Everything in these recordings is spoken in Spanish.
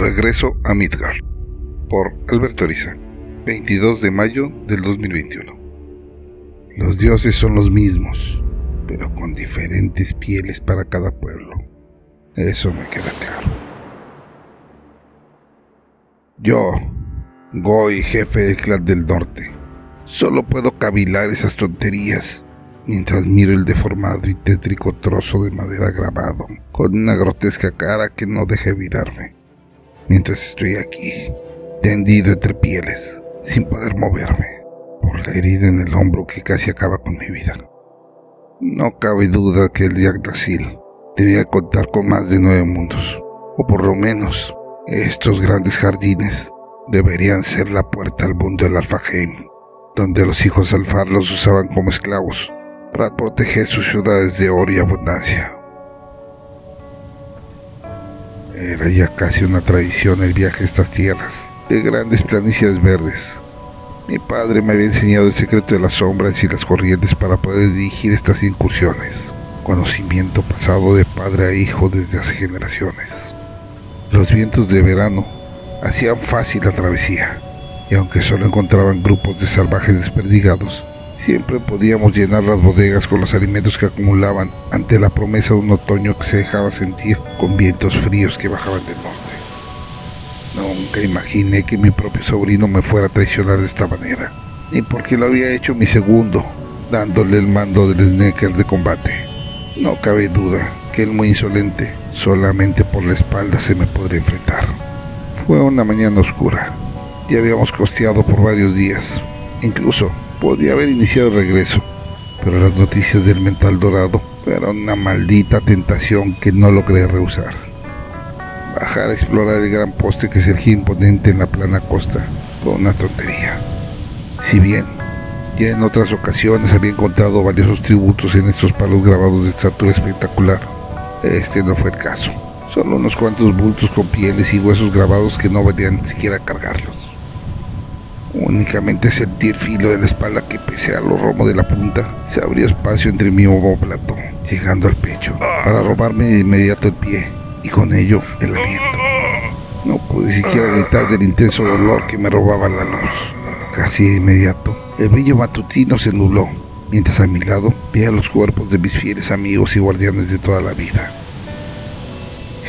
Regreso a Midgard por Alberto Ariza, 22 de mayo del 2021. Los dioses son los mismos, pero con diferentes pieles para cada pueblo. Eso me queda claro. Yo, Goy, jefe del clan del norte, solo puedo cavilar esas tonterías mientras miro el deformado y tétrico trozo de madera grabado con una grotesca cara que no deja evitarme. Mientras estoy aquí, tendido entre pieles, sin poder moverme, por la herida en el hombro que casi acaba con mi vida. No cabe duda que el Yggdrasil debía contar con más de nueve mundos, o por lo menos estos grandes jardines deberían ser la puerta al mundo del Alfaheim, donde los hijos Alfar los usaban como esclavos para proteger sus ciudades de oro y abundancia. Era ya casi una tradición el viaje a estas tierras, de grandes planicies verdes. Mi padre me había enseñado el secreto de las sombras y las corrientes para poder dirigir estas incursiones, conocimiento pasado de padre a hijo desde hace generaciones. Los vientos de verano hacían fácil la travesía, y aunque solo encontraban grupos de salvajes desperdigados, Siempre podíamos llenar las bodegas con los alimentos que acumulaban ante la promesa de un otoño que se dejaba sentir con vientos fríos que bajaban del norte. Nunca imaginé que mi propio sobrino me fuera a traicionar de esta manera, ni porque lo había hecho mi segundo, dándole el mando del Sneaker de combate. No cabe duda que el muy insolente solamente por la espalda se me podría enfrentar. Fue una mañana oscura y habíamos costeado por varios días. Incluso podía haber iniciado el regreso, pero las noticias del mental dorado fueron una maldita tentación que no logré rehusar. Bajar a explorar el gran poste que surgía imponente en la plana costa fue una tontería. Si bien ya en otras ocasiones había encontrado valiosos tributos en estos palos grabados de estatura espectacular, este no fue el caso. Solo unos cuantos bultos con pieles y huesos grabados que no valían siquiera cargarlos. Únicamente sentí el filo de la espalda que pese a lo romo de la punta se abrió espacio entre mi plato, llegando al pecho, para robarme de inmediato el pie y con ello el aliento. No pude siquiera gritar del intenso dolor que me robaba la luz. Casi de inmediato, el brillo matutino se nubló, mientras a mi lado veía los cuerpos de mis fieles amigos y guardianes de toda la vida.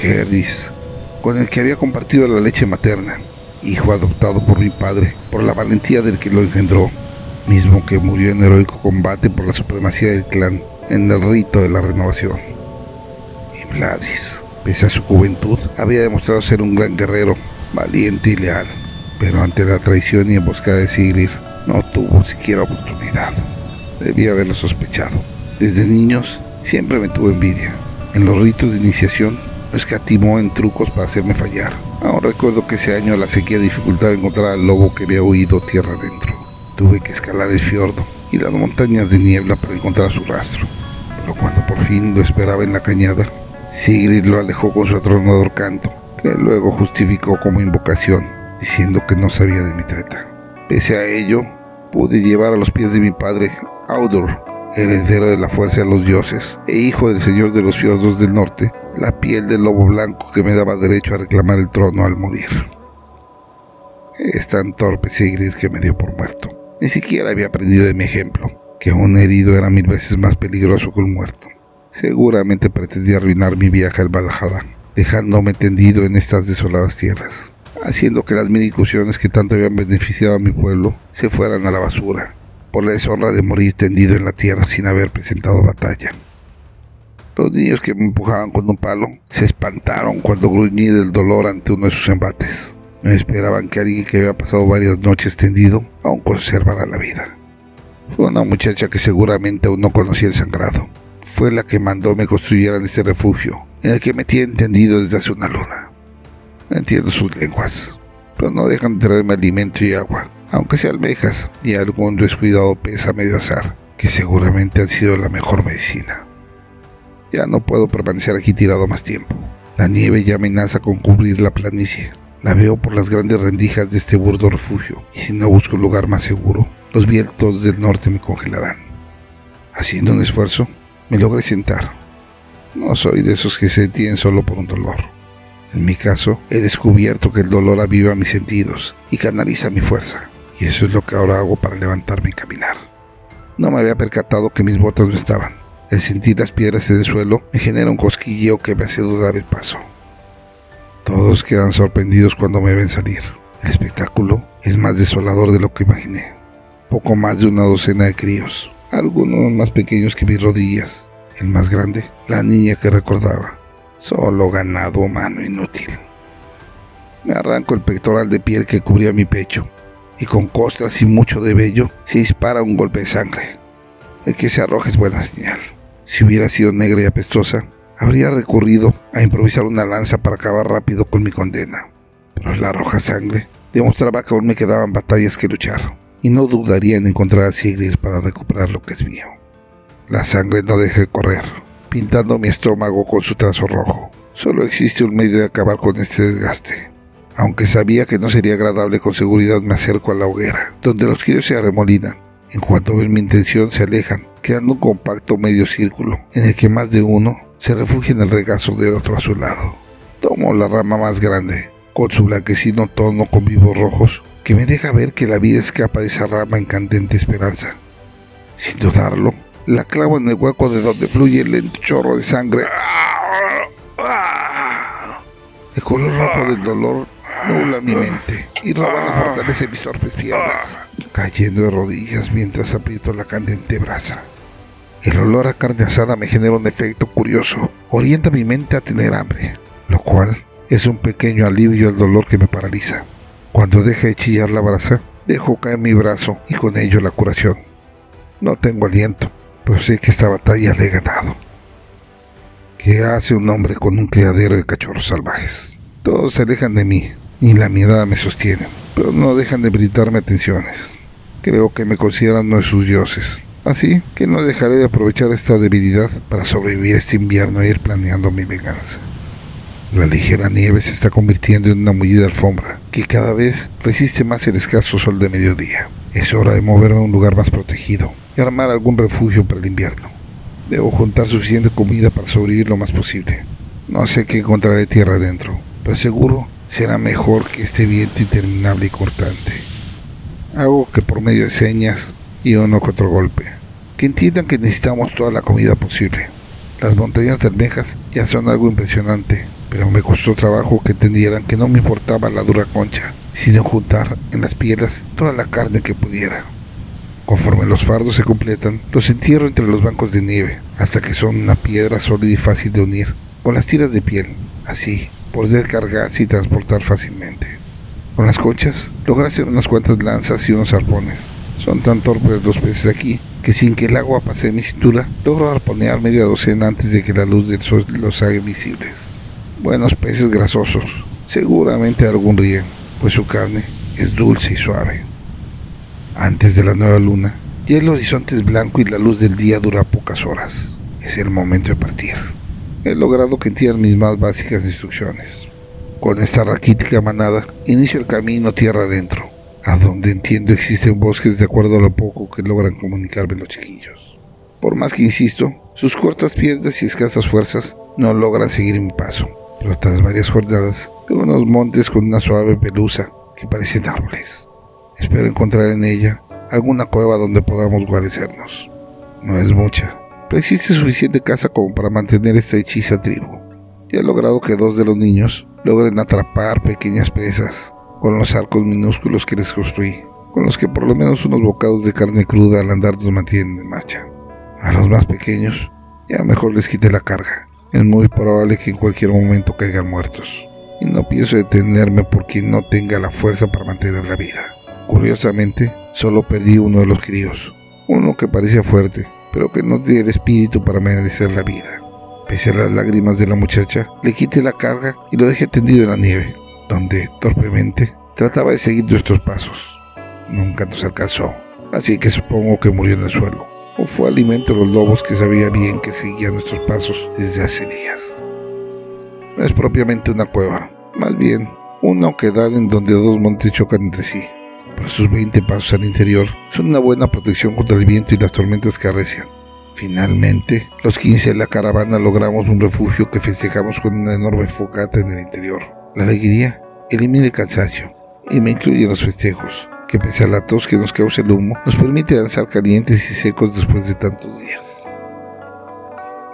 Herdis, con el que había compartido la leche materna, hijo adoptado por mi padre, por la valentía del que lo engendró, mismo que murió en heroico combate por la supremacía del clan en el rito de la renovación. Y Vladis, pese a su juventud, había demostrado ser un gran guerrero, valiente y leal, pero ante la traición y emboscada de Sigrid, no tuvo siquiera oportunidad. Debía haberlo sospechado. Desde niños siempre me tuvo envidia. En los ritos de iniciación no escatimó en trucos para hacerme fallar. Aún recuerdo que ese año la sequía dificultaba encontrar al lobo que había huido tierra adentro. Tuve que escalar el fiordo y las montañas de niebla para encontrar su rastro. Pero cuando por fin lo esperaba en la cañada, Sigrid lo alejó con su atronador canto, que luego justificó como invocación, diciendo que no sabía de mi treta. Pese a ello, pude llevar a los pies de mi padre, Audor, heredero de la fuerza de los dioses e hijo del señor de los fiordos del norte, la piel del lobo blanco que me daba derecho a reclamar el trono al morir. Es tan torpe Sigrid que me dio por muerto. Ni siquiera había aprendido de mi ejemplo, que un herido era mil veces más peligroso que un muerto. Seguramente pretendía arruinar mi viaje al Valhalla, dejándome tendido en estas desoladas tierras, haciendo que las mil incursiones que tanto habían beneficiado a mi pueblo se fueran a la basura, por la deshonra de morir tendido en la tierra sin haber presentado batalla. Los niños que me empujaban con un palo se espantaron cuando gruñí del dolor ante uno de sus embates. No esperaban que alguien que había pasado varias noches tendido aún conservara la vida. Fue una muchacha que seguramente aún no conocía el sangrado. Fue la que mandó me construyeran este refugio, en el que me tienen tendido desde hace una luna. entiendo sus lenguas, pero no dejan de traerme alimento y agua, aunque sea almejas y algún descuidado pesa medio azar, que seguramente han sido la mejor medicina. Ya no puedo permanecer aquí tirado más tiempo. La nieve ya amenaza con cubrir la planicie. La veo por las grandes rendijas de este burdo refugio, y si no busco un lugar más seguro, los vientos del norte me congelarán. Haciendo un esfuerzo, me logré sentar. No soy de esos que se detienen solo por un dolor. En mi caso, he descubierto que el dolor aviva mis sentidos y canaliza mi fuerza, y eso es lo que ahora hago para levantarme y caminar. No me había percatado que mis botas no estaban. El sentir las piedras en el suelo me genera un cosquilleo que me hace dudar el paso. Todos quedan sorprendidos cuando me ven salir. El espectáculo es más desolador de lo que imaginé. Poco más de una docena de críos, algunos más pequeños que mis rodillas. El más grande, la niña que recordaba. Solo ganado humano inútil. Me arranco el pectoral de piel que cubría mi pecho y con costras y mucho de vello se dispara un golpe de sangre. El que se arroja es buena señal. Si hubiera sido negra y apestosa, habría recurrido a improvisar una lanza para acabar rápido con mi condena. Pero la roja sangre demostraba que aún me quedaban batallas que luchar, y no dudaría en encontrar a Sigrid para recuperar lo que es mío. La sangre no deja de correr, pintando mi estómago con su trazo rojo. Solo existe un medio de acabar con este desgaste. Aunque sabía que no sería agradable, con seguridad me acerco a la hoguera, donde los críos se arremolinan. En cuanto ven mi intención, se alejan, creando un compacto medio círculo, en el que más de uno se refugia en el regazo de otro a su lado. Tomo la rama más grande, con su blanquecino tono con vivos rojos, que me deja ver que la vida escapa de esa rama en candente esperanza. Sin dudarlo, la clavo en el hueco de donde fluye el lento chorro de sangre. El color rojo del dolor nubla mi mente y roba la fortaleza mis torpes piernas, cayendo de rodillas mientras aprieto la candente brasa. El olor a carne asada me genera un efecto curioso. Orienta mi mente a tener hambre, lo cual es un pequeño alivio al dolor que me paraliza. Cuando deje de chillar la brasa, dejo caer mi brazo y con ello la curación. No tengo aliento, pero sé que esta batalla la he ganado. ¿Qué hace un hombre con un criadero de cachorros salvajes? Todos se alejan de mí, y la mirada me sostiene, pero no dejan de brindarme atenciones. Creo que me consideran uno de sus dioses. Así que no dejaré de aprovechar esta debilidad para sobrevivir este invierno e ir planeando mi venganza. La ligera nieve se está convirtiendo en una mullida alfombra que cada vez resiste más el escaso sol de mediodía. Es hora de moverme a un lugar más protegido y armar algún refugio para el invierno. Debo juntar suficiente comida para sobrevivir lo más posible. No sé qué encontraré tierra adentro, pero seguro será mejor que este viento interminable y cortante. Hago que por medio de señas y uno que otro golpe. Que entiendan que necesitamos toda la comida posible. Las montañas de almejas ya son algo impresionante, pero me costó trabajo que entendieran que no me importaba la dura concha, sino juntar en las piedras toda la carne que pudiera. Conforme los fardos se completan, los entierro entre los bancos de nieve, hasta que son una piedra sólida y fácil de unir, con las tiras de piel, así, poder cargarse y transportar fácilmente. Con las conchas, logré hacer unas cuantas lanzas y unos arpones, son tan torpes los peces aquí que sin que el agua pase mi cintura, logro arponear media docena antes de que la luz del sol los haga visibles. Buenos peces grasosos, seguramente algún ríen, pues su carne es dulce y suave. Antes de la nueva luna, ya el horizonte es blanco y la luz del día dura pocas horas. Es el momento de partir. He logrado que entiendan mis más básicas instrucciones. Con esta raquítica manada, inicio el camino tierra adentro a donde entiendo existen bosques de acuerdo a lo poco que logran comunicarme los chiquillos. Por más que insisto, sus cortas piernas y escasas fuerzas no logran seguir mi paso, pero tras varias jornadas veo unos montes con una suave pelusa que parecen árboles. Espero encontrar en ella alguna cueva donde podamos guarecernos. No es mucha, pero existe suficiente casa como para mantener esta hechiza tribu. Y he logrado que dos de los niños logren atrapar pequeñas presas con los arcos minúsculos que les construí, con los que por lo menos unos bocados de carne cruda al andar nos mantienen en marcha. A los más pequeños, ya mejor les quite la carga. Es muy probable que en cualquier momento caigan muertos. Y no pienso detenerme por quien no tenga la fuerza para mantener la vida. Curiosamente, solo perdí uno de los críos. Uno que parecía fuerte, pero que no tiene el espíritu para merecer la vida. Pese a las lágrimas de la muchacha, le quité la carga y lo dejé tendido en la nieve donde torpemente trataba de seguir nuestros pasos. Nunca nos alcanzó, así que supongo que murió en el suelo, o fue alimento de los lobos que sabía bien que seguían nuestros pasos desde hace días. No es propiamente una cueva, más bien una oquedad en donde dos montes chocan entre sí, pero sus 20 pasos al interior son una buena protección contra el viento y las tormentas que arrecian. Finalmente, los 15 de la caravana logramos un refugio que festejamos con una enorme fogata en el interior. La alegría elimina el cansancio y me incluye los festejos, que pese a la tos que nos causa el humo, nos permite danzar calientes y secos después de tantos días.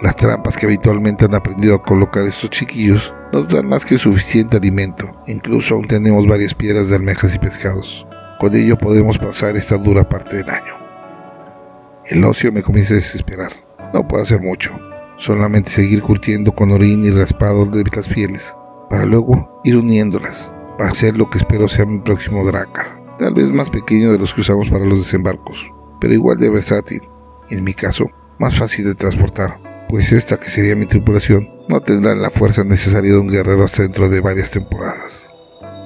Las trampas que habitualmente han aprendido a colocar estos chiquillos nos dan más que suficiente alimento, incluso aún tenemos varias piedras de almejas y pescados. Con ello podemos pasar esta dura parte del año. El ocio me comienza a desesperar. No puedo hacer mucho, solamente seguir curtiendo con orín y raspado de las pieles, para luego ir uniéndolas, para hacer lo que espero sea mi próximo Dracar, tal vez más pequeño de los que usamos para los desembarcos, pero igual de versátil, en mi caso, más fácil de transportar, pues esta que sería mi tripulación no tendrá la fuerza necesaria de un guerrero hasta dentro de varias temporadas.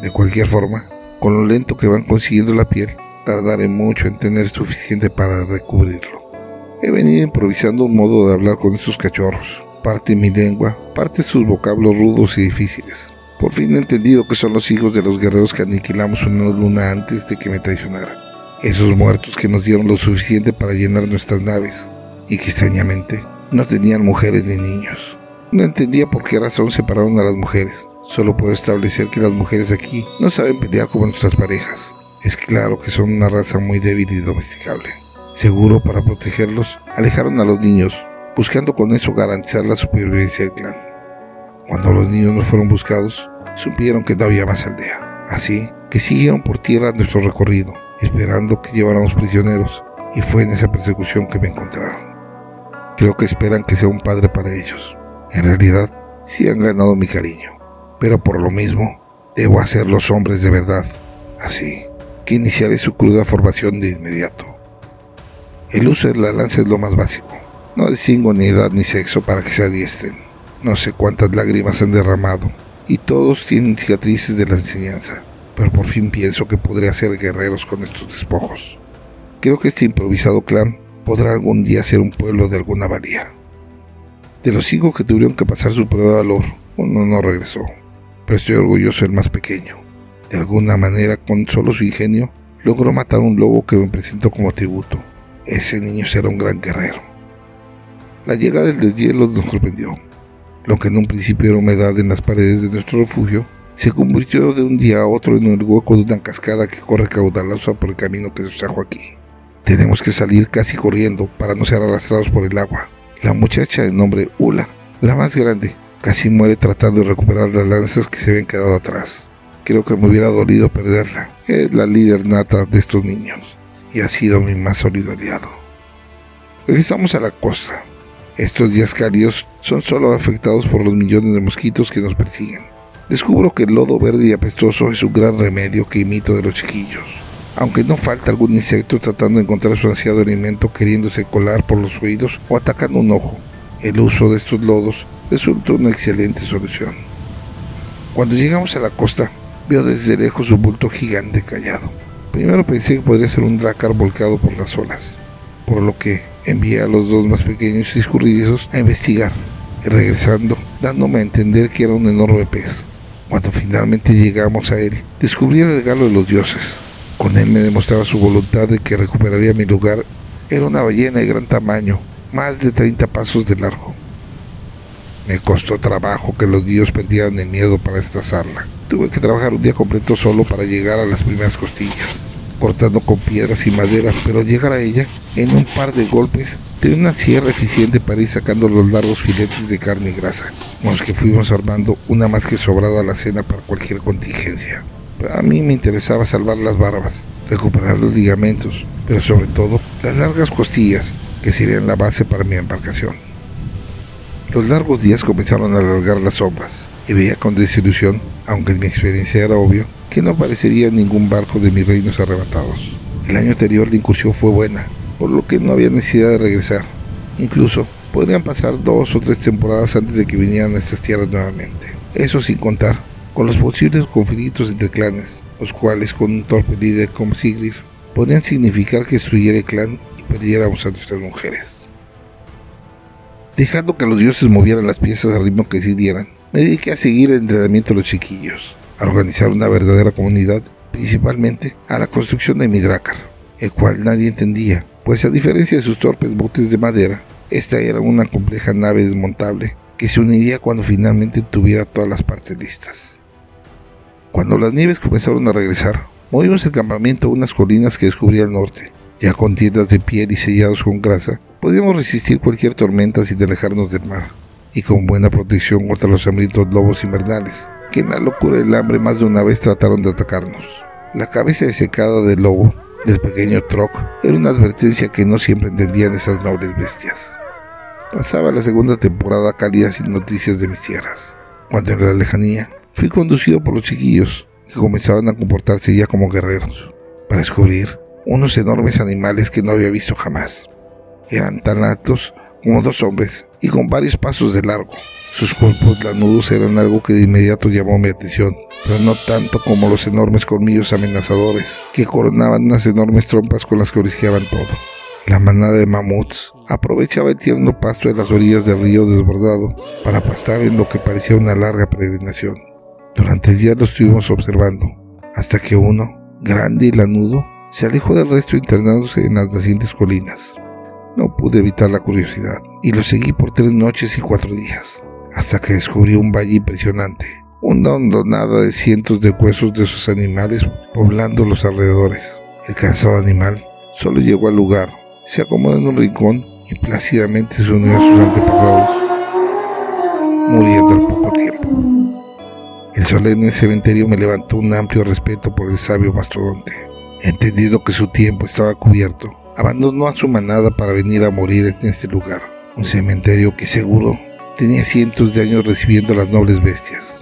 De cualquier forma, con lo lento que van consiguiendo la piel, tardaré mucho en tener suficiente para recubrirlo. He venido improvisando un modo de hablar con estos cachorros, parte mi lengua, parte sus vocablos rudos y difíciles. Por fin he entendido que son los hijos de los guerreros que aniquilamos una luna antes de que me traicionaran. Esos muertos que nos dieron lo suficiente para llenar nuestras naves y que extrañamente no tenían mujeres ni niños. No entendía por qué razón separaron a las mujeres, Solo puedo establecer que las mujeres aquí no saben pelear como nuestras parejas. Es claro que son una raza muy débil y domesticable. Seguro para protegerlos, alejaron a los niños, buscando con eso garantizar la supervivencia del clan. Cuando los niños no fueron buscados, supieron que no había más aldea. Así que siguieron por tierra nuestro recorrido, esperando que lleváramos prisioneros, y fue en esa persecución que me encontraron. Creo que esperan que sea un padre para ellos. En realidad, sí han ganado mi cariño pero por lo mismo debo hacerlos hombres de verdad, así que iniciaré su cruda formación de inmediato. El uso de la lanza es lo más básico. No distingo ni edad ni sexo para que se adiestren. No sé cuántas lágrimas han derramado, y todos tienen cicatrices de la enseñanza, pero por fin pienso que podré hacer guerreros con estos despojos. Creo que este improvisado clan podrá algún día ser un pueblo de alguna valía. De los cinco que tuvieron que pasar su prueba de valor, uno no regresó pero estoy orgulloso del más pequeño. De alguna manera, con solo su ingenio, logró matar un lobo que me presentó como tributo. Ese niño será un gran guerrero. La llegada del deshielo nos sorprendió. Lo que en un principio era humedad en las paredes de nuestro refugio, se convirtió de un día a otro en el hueco de una cascada que corre caudalosa por el camino que nos trajo aquí. Tenemos que salir casi corriendo para no ser arrastrados por el agua. La muchacha de nombre Ula, la más grande, Casi muere tratando de recuperar las lanzas que se habían quedado atrás. Creo que me hubiera dolido perderla. Es la líder nata de estos niños y ha sido mi más sólido aliado. Regresamos a la costa. Estos días cálidos son solo afectados por los millones de mosquitos que nos persiguen. Descubro que el lodo verde y apestoso es un gran remedio que imito de los chiquillos. Aunque no falta algún insecto tratando de encontrar su ansiado alimento queriéndose colar por los oídos o atacando un ojo. El uso de estos lodos resultó una excelente solución. Cuando llegamos a la costa, vio desde lejos un bulto gigante callado. Primero pensé que podría ser un dracar volcado por las olas, por lo que envié a los dos más pequeños y escurridizos a investigar, y regresando, dándome a entender que era un enorme pez. Cuando finalmente llegamos a él, descubrí el regalo de los dioses. Con él me demostraba su voluntad de que recuperaría mi lugar. Era una ballena de gran tamaño, más de 30 pasos de largo. Me costó trabajo que los dios perdieran el miedo para destazarla. Tuve que trabajar un día completo solo para llegar a las primeras costillas, cortando con piedras y maderas, pero llegar a ella en un par de golpes tenía una sierra eficiente para ir sacando los largos filetes de carne y grasa, con los que fuimos armando una más que sobrada la cena para cualquier contingencia. a mí me interesaba salvar las barbas, recuperar los ligamentos, pero sobre todo las largas costillas que serían la base para mi embarcación. Los largos días comenzaron a alargar las sombras y veía con desilusión, aunque en mi experiencia era obvio, que no aparecería ningún barco de mis reinos arrebatados. El año anterior la incursión fue buena, por lo que no había necesidad de regresar. Incluso podrían pasar dos o tres temporadas antes de que vinieran a estas tierras nuevamente. Eso sin contar con los posibles conflictos entre clanes, los cuales con un torpe líder como Sigrid podrían significar que destruyera el clan y perdiéramos a nuestras mujeres. Dejando que los dioses movieran las piezas al ritmo que decidieran, me dediqué a seguir el entrenamiento de los chiquillos, a organizar una verdadera comunidad, principalmente a la construcción de mi drácar, el cual nadie entendía, pues a diferencia de sus torpes botes de madera, Esta era una compleja nave desmontable que se uniría cuando finalmente tuviera todas las partes listas. Cuando las nieves comenzaron a regresar, movimos el campamento a unas colinas que descubrí al norte. Ya con tiendas de piel y sellados con grasa, podíamos resistir cualquier tormenta sin alejarnos del mar, y con buena protección contra los hambrientos lobos invernales, que en la locura del hambre más de una vez trataron de atacarnos. La cabeza desecada del lobo, del pequeño Troc, era una advertencia que no siempre entendían esas nobles bestias. Pasaba la segunda temporada cálida sin noticias de mis tierras, cuando en la lejanía Fui conducido por los chiquillos, que comenzaban a comportarse ya como guerreros, para descubrir unos enormes animales que no había visto jamás. Eran tan altos como dos hombres y con varios pasos de largo. Sus cuerpos lanudos eran algo que de inmediato llamó mi atención, pero no tanto como los enormes colmillos amenazadores que coronaban unas enormes trompas con las que orisqueaban todo. La manada de mamuts aprovechaba el tierno pasto de las orillas del río desbordado para pastar en lo que parecía una larga peregrinación. Durante el día lo estuvimos observando, hasta que uno, grande y lanudo, se alejó del resto internándose en las nacientes colinas. No pude evitar la curiosidad y lo seguí por tres noches y cuatro días, hasta que descubrí un valle impresionante, una hondonada de cientos de huesos de esos animales poblando los alrededores. El cansado animal solo llegó al lugar, se acomodó en un rincón y plácidamente se unió a sus antepasados, muriendo al poco tiempo. El solemne cementerio me levantó un amplio respeto por el sabio mastodonte. Entendido que su tiempo estaba cubierto, abandonó a su manada para venir a morir en este lugar, un cementerio que seguro tenía cientos de años recibiendo las nobles bestias.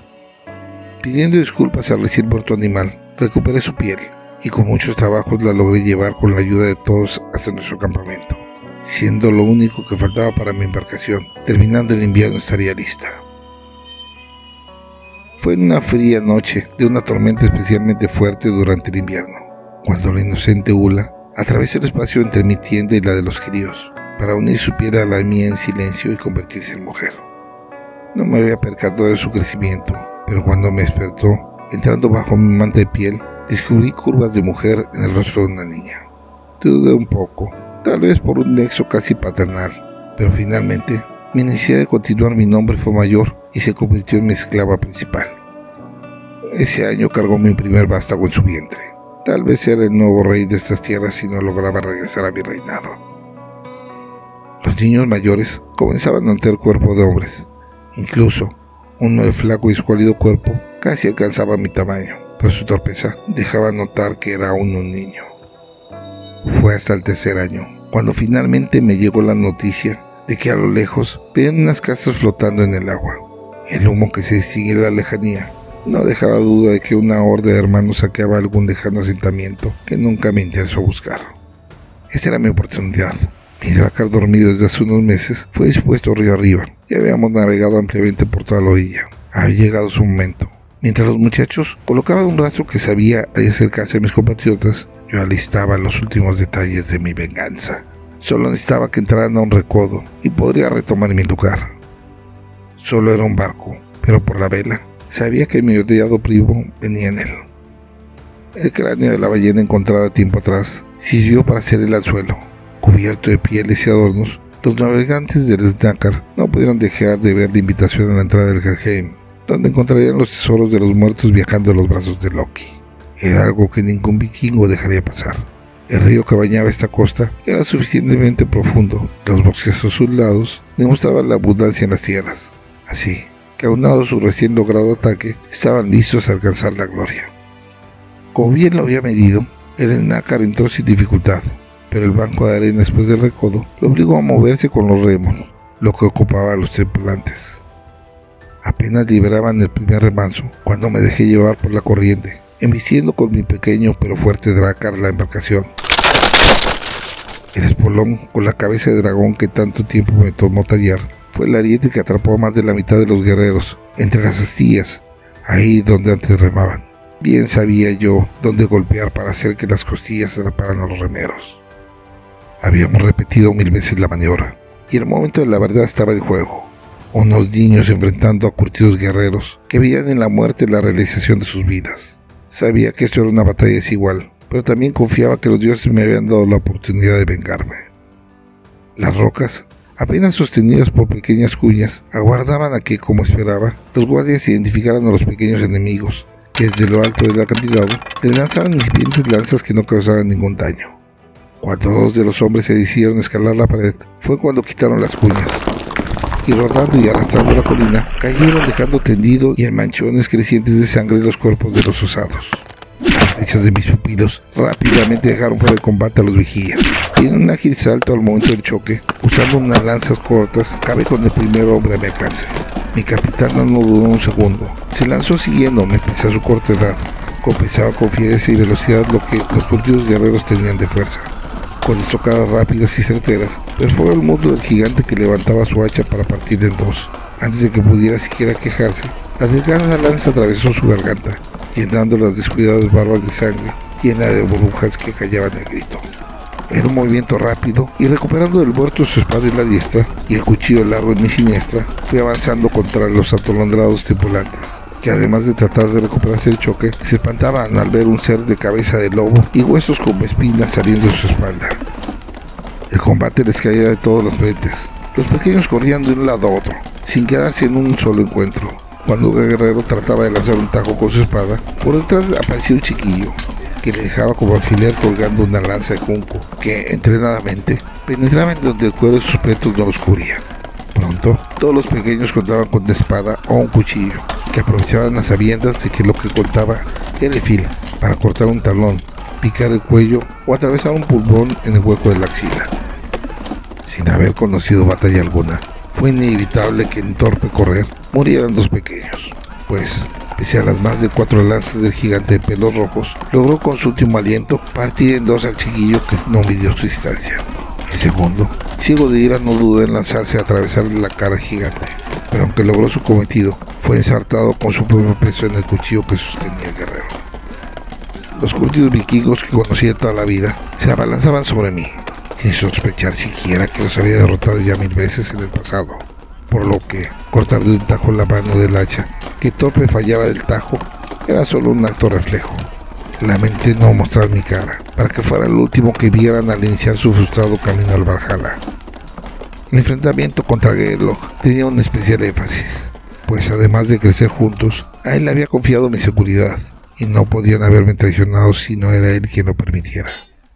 Pidiendo disculpas al recién muerto animal, recuperé su piel y con muchos trabajos la logré llevar con la ayuda de todos hasta nuestro campamento, siendo lo único que faltaba para mi embarcación. Terminando el invierno estaría lista. Fue en una fría noche de una tormenta especialmente fuerte durante el invierno, cuando la inocente Ula atravesó el espacio entre mi tienda y la de los críos, para unir su piel a la mía en silencio y convertirse en mujer. No me había percatado de su crecimiento, pero cuando me despertó, entrando bajo mi manta de piel, descubrí curvas de mujer en el rostro de una niña. Dudé un poco, tal vez por un nexo casi paternal, pero finalmente mi necesidad de continuar mi nombre fue mayor y se convirtió en mi esclava principal. Ese año cargó mi primer vástago en su vientre. Tal vez era el nuevo rey de estas tierras si no lograba regresar a mi reinado. Niños mayores comenzaban a tener cuerpo de hombres. Incluso uno de flaco y escuálido cuerpo casi alcanzaba mi tamaño, pero su torpeza dejaba notar que era aún un niño. Fue hasta el tercer año, cuando finalmente me llegó la noticia de que a lo lejos veían unas casas flotando en el agua. El humo que se distinguía en la lejanía no dejaba duda de que una horda de hermanos saqueaba algún lejano asentamiento que nunca me interesó buscar. Esta era mi oportunidad. Mi dracar dormido desde hace unos meses fue dispuesto río arriba y habíamos navegado ampliamente por toda la orilla. Había llegado su momento. Mientras los muchachos colocaban un rastro que sabía acercarse a mis compatriotas, yo alistaba los últimos detalles de mi venganza. Solo necesitaba que entraran a un recodo y podría retomar mi lugar. Solo era un barco, pero por la vela sabía que mi odiado primo venía en él. El cráneo de la ballena encontrada tiempo atrás sirvió para hacer el anzuelo. Cubierto de pieles y adornos, los navegantes del Snacker no pudieron dejar de ver la invitación a la entrada del Helheim, donde encontrarían los tesoros de los muertos viajando en los brazos de Loki. Era algo que ningún vikingo dejaría pasar. El río que bañaba esta costa era suficientemente profundo. Los bosques a sus lados demostraban la abundancia en las tierras. Así que aunado a su recién logrado ataque, estaban listos a alcanzar la gloria. Como bien lo había medido, el nácar entró sin dificultad, pero el banco de arena después del recodo lo obligó a moverse con los remos, lo que ocupaba a los tripulantes. Apenas liberaban el primer remanso cuando me dejé llevar por la corriente, embistiendo con mi pequeño pero fuerte dracar la embarcación. El espolón con la cabeza de dragón que tanto tiempo me tomó tallar fue el ariete que atrapó a más de la mitad de los guerreros entre las astillas, ahí donde antes remaban. Bien sabía yo dónde golpear para hacer que las costillas atraparan a los remeros. Habíamos repetido mil veces la maniobra, y el momento de la verdad estaba en juego. Unos niños enfrentando a curtidos guerreros que veían en la muerte la realización de sus vidas. Sabía que esto era una batalla desigual, pero también confiaba que los dioses me habían dado la oportunidad de vengarme. Las rocas apenas sostenidas por pequeñas cuñas, aguardaban a que, como esperaba, los guardias identificaran a los pequeños enemigos, que desde lo alto del acantilado le lanzaban incipientes lanzas que no causaban ningún daño. Cuando dos de los hombres se decidieron escalar la pared, fue cuando quitaron las cuñas. Y rodando y arrastrando la colina, cayeron dejando tendido y en manchones crecientes de sangre los cuerpos de los osados. Las flechas de mis pupilos rápidamente dejaron fuera de combate a los vigías, y en un ágil salto al momento del choque, usando unas lanzas cortas, cabe con el primer hombre a mi alcance. Mi capitán no dudó un segundo. Se lanzó siguiéndome pese a su corta edad. Compensaba con fiereza y velocidad lo que los curtidos guerreros tenían de fuerza con estocadas rápidas y certeras, perfora el muslo del gigante que levantaba su hacha para partir en dos. Antes de que pudiera siquiera quejarse, la delgada lanza atravesó su garganta, llenando las descuidadas barbas de sangre llena de burbujas que callaban el grito. Era un movimiento rápido y recuperando del muerto su espada en la diestra y el cuchillo largo en mi siniestra, fui avanzando contra los atolondrados tripulantes que además de tratar de recuperarse el choque, se espantaban al ver un ser de cabeza de lobo y huesos como espinas saliendo de su espalda. El combate les caía de todos los frentes. Los pequeños corrían de un lado a otro, sin quedarse en un solo encuentro. Cuando el guerrero trataba de lanzar un tajo con su espada, por detrás apareció un chiquillo, que le dejaba como alfiler colgando una lanza de junco, que entrenadamente penetraba en donde el cuero de sus petos no los cubría. Todos los pequeños contaban con una espada o un cuchillo, que aprovechaban las sabiendas de que lo que contaba era el filo para cortar un talón, picar el cuello o atravesar un pulmón en el hueco de la axila. Sin haber conocido batalla alguna, fue inevitable que en torpe correr murieran dos pequeños, pues, pese a las más de cuatro lanzas del gigante de pelos rojos, logró con su último aliento partir en dos al chiquillo que no midió su distancia. Segundo, ciego de ira, no dudó en lanzarse a atravesarle la cara gigante, pero aunque logró su cometido, fue ensartado con su propio peso en el cuchillo que sostenía el guerrero. Los curtidos vikingos que conocía toda la vida se abalanzaban sobre mí, sin sospechar siquiera que los había derrotado ya mil veces en el pasado, por lo que cortar de un tajo la mano del hacha, que torpe fallaba del tajo, era solo un acto reflejo. Lamenté no mostrar mi cara, para que fuera el último que vieran al iniciar su frustrado camino al Valhalla. El enfrentamiento contra Gerloch tenía un especial énfasis, pues además de crecer juntos, a él le había confiado mi seguridad, y no podían haberme traicionado si no era él quien lo permitiera.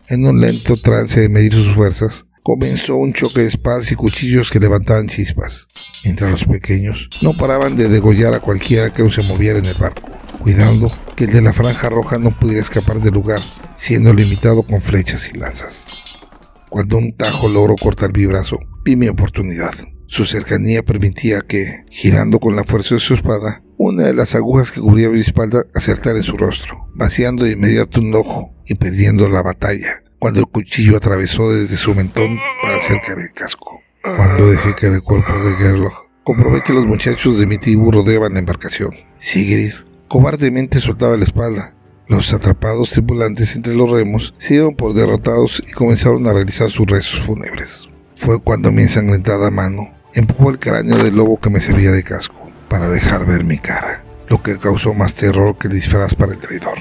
En un lento trance de medir sus fuerzas, comenzó un choque de espadas y cuchillos que levantaban chispas, mientras los pequeños no paraban de degollar a cualquiera que se moviera en el barco, cuidando que el de la franja roja no pudiera escapar del lugar, siendo limitado con flechas y lanzas. Cuando un tajo logró cortar mi brazo, vi mi oportunidad. Su cercanía permitía que, girando con la fuerza de su espada, una de las agujas que cubría mi espalda acertara en su rostro, vaciando de inmediato un ojo y perdiendo la batalla, cuando el cuchillo atravesó desde su mentón para acercar el casco. Cuando dejé caer el cuerpo de Gerloch, comprobé que los muchachos de mi tribu rodeaban la embarcación. Sigrid cobardemente soltaba la espalda, los atrapados tripulantes entre los remos se dieron por derrotados y comenzaron a realizar sus rezos fúnebres. Fue cuando mi ensangrentada mano empujó el cráneo del lobo que me servía de casco para dejar ver mi cara, lo que causó más terror que el disfraz para el traidor.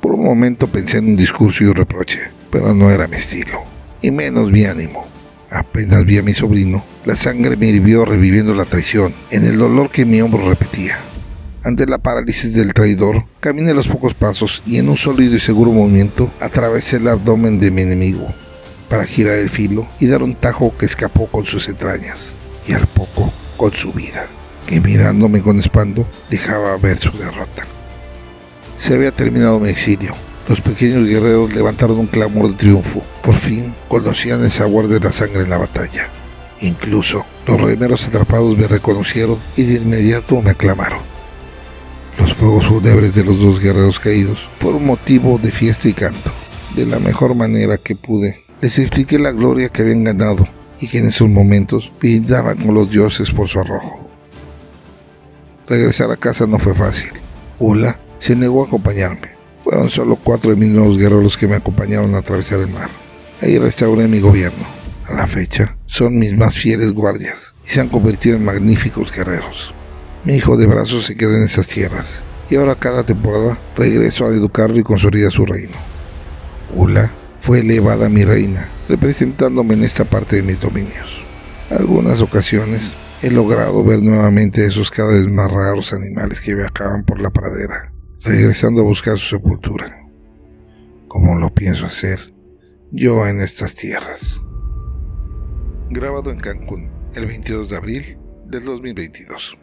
Por un momento pensé en un discurso y un reproche, pero no era mi estilo, y menos mi ánimo. Apenas vi a mi sobrino, la sangre me hirvió reviviendo la traición, en el dolor que mi hombro repetía. Ante la parálisis del traidor, caminé los pocos pasos y en un sólido y seguro movimiento atravesé el abdomen de mi enemigo para girar el filo y dar un tajo que escapó con sus entrañas y al poco con su vida, que mirándome con espanto dejaba ver su derrota. Se había terminado mi exilio. Los pequeños guerreros levantaron un clamor de triunfo. Por fin conocían el sabor de la sangre en la batalla. Incluso los remeros atrapados me reconocieron y de inmediato me aclamaron. Fuegos fúnebres de los dos guerreros caídos fueron motivo de fiesta y canto. De la mejor manera que pude, les expliqué la gloria que habían ganado y que en esos momentos brindaban con los dioses por su arrojo. Regresar a casa no fue fácil. Ula se negó a acompañarme. Fueron solo cuatro de mis nuevos guerreros que me acompañaron a atravesar el mar. Ahí restauré mi gobierno. A la fecha, son mis más fieles guardias y se han convertido en magníficos guerreros. Mi hijo de brazos se quedó en esas tierras y ahora cada temporada regreso a educarlo y consolidar su reino. Ula fue elevada a mi reina, representándome en esta parte de mis dominios. Algunas ocasiones he logrado ver nuevamente esos cada vez más raros animales que viajaban por la pradera, regresando a buscar su sepultura, como lo pienso hacer yo en estas tierras. Grabado en Cancún, el 22 de abril del 2022.